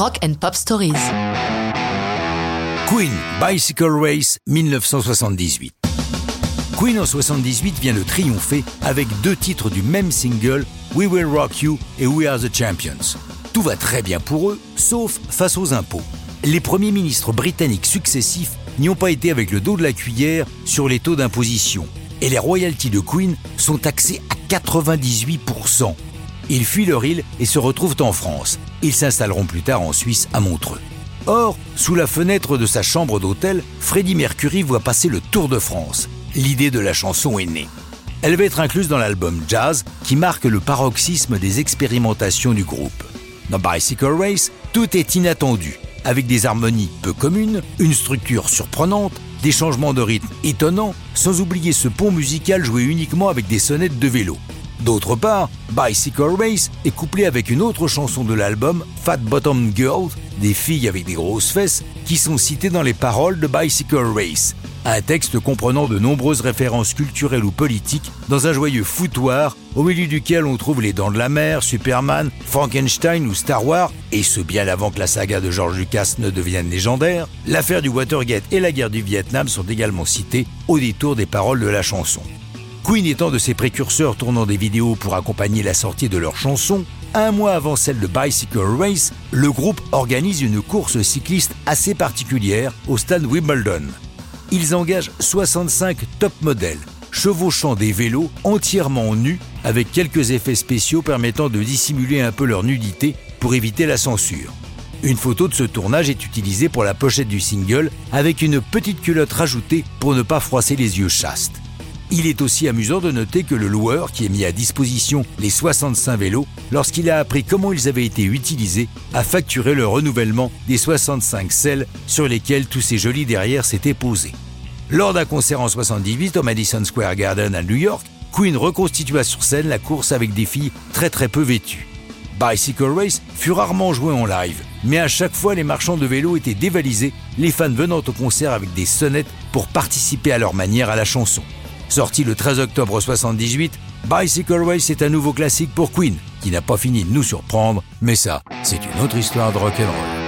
Rock and Pop Stories. Queen Bicycle Race 1978. Queen en 78 vient de triompher avec deux titres du même single, We Will Rock You et We Are the Champions. Tout va très bien pour eux, sauf face aux impôts. Les premiers ministres britanniques successifs n'y ont pas été avec le dos de la cuillère sur les taux d'imposition. Et les royalties de Queen sont taxées à 98%. Ils fuient leur île et se retrouvent en France. Ils s'installeront plus tard en Suisse à Montreux. Or, sous la fenêtre de sa chambre d'hôtel, Freddie Mercury voit passer le Tour de France. L'idée de la chanson est née. Elle va être incluse dans l'album Jazz qui marque le paroxysme des expérimentations du groupe. Dans Bicycle Race, tout est inattendu, avec des harmonies peu communes, une structure surprenante, des changements de rythme étonnants, sans oublier ce pont musical joué uniquement avec des sonnettes de vélo. D'autre part, Bicycle Race est couplé avec une autre chanson de l'album, Fat Bottom Girl, des filles avec des grosses fesses, qui sont citées dans les paroles de Bicycle Race. Un texte comprenant de nombreuses références culturelles ou politiques dans un joyeux foutoir au milieu duquel on trouve les Dents de la Mer, Superman, Frankenstein ou Star Wars, et ce bien avant que la saga de George Lucas ne devienne légendaire, l'affaire du Watergate et la guerre du Vietnam sont également cités au détour des paroles de la chanson. Queen étant de ses précurseurs tournant des vidéos pour accompagner la sortie de leur chanson, un mois avant celle de Bicycle Race, le groupe organise une course cycliste assez particulière au stade Wimbledon. Ils engagent 65 top modèles, chevauchant des vélos entièrement nus avec quelques effets spéciaux permettant de dissimuler un peu leur nudité pour éviter la censure. Une photo de ce tournage est utilisée pour la pochette du single avec une petite culotte rajoutée pour ne pas froisser les yeux chastes. Il est aussi amusant de noter que le loueur, qui a mis à disposition les 65 vélos, lorsqu'il a appris comment ils avaient été utilisés, a facturé le renouvellement des 65 selles sur lesquelles tous ces jolis derrière s'étaient posés. Lors d'un concert en 78 au Madison Square Garden à New York, Queen reconstitua sur scène la course avec des filles très très peu vêtues. Bicycle Race fut rarement joué en live, mais à chaque fois les marchands de vélos étaient dévalisés, les fans venant au concert avec des sonnettes pour participer à leur manière à la chanson. Sorti le 13 octobre 78, Bicycle Race est un nouveau classique pour Queen, qui n'a pas fini de nous surprendre, mais ça, c'est une autre histoire de rock'n'roll.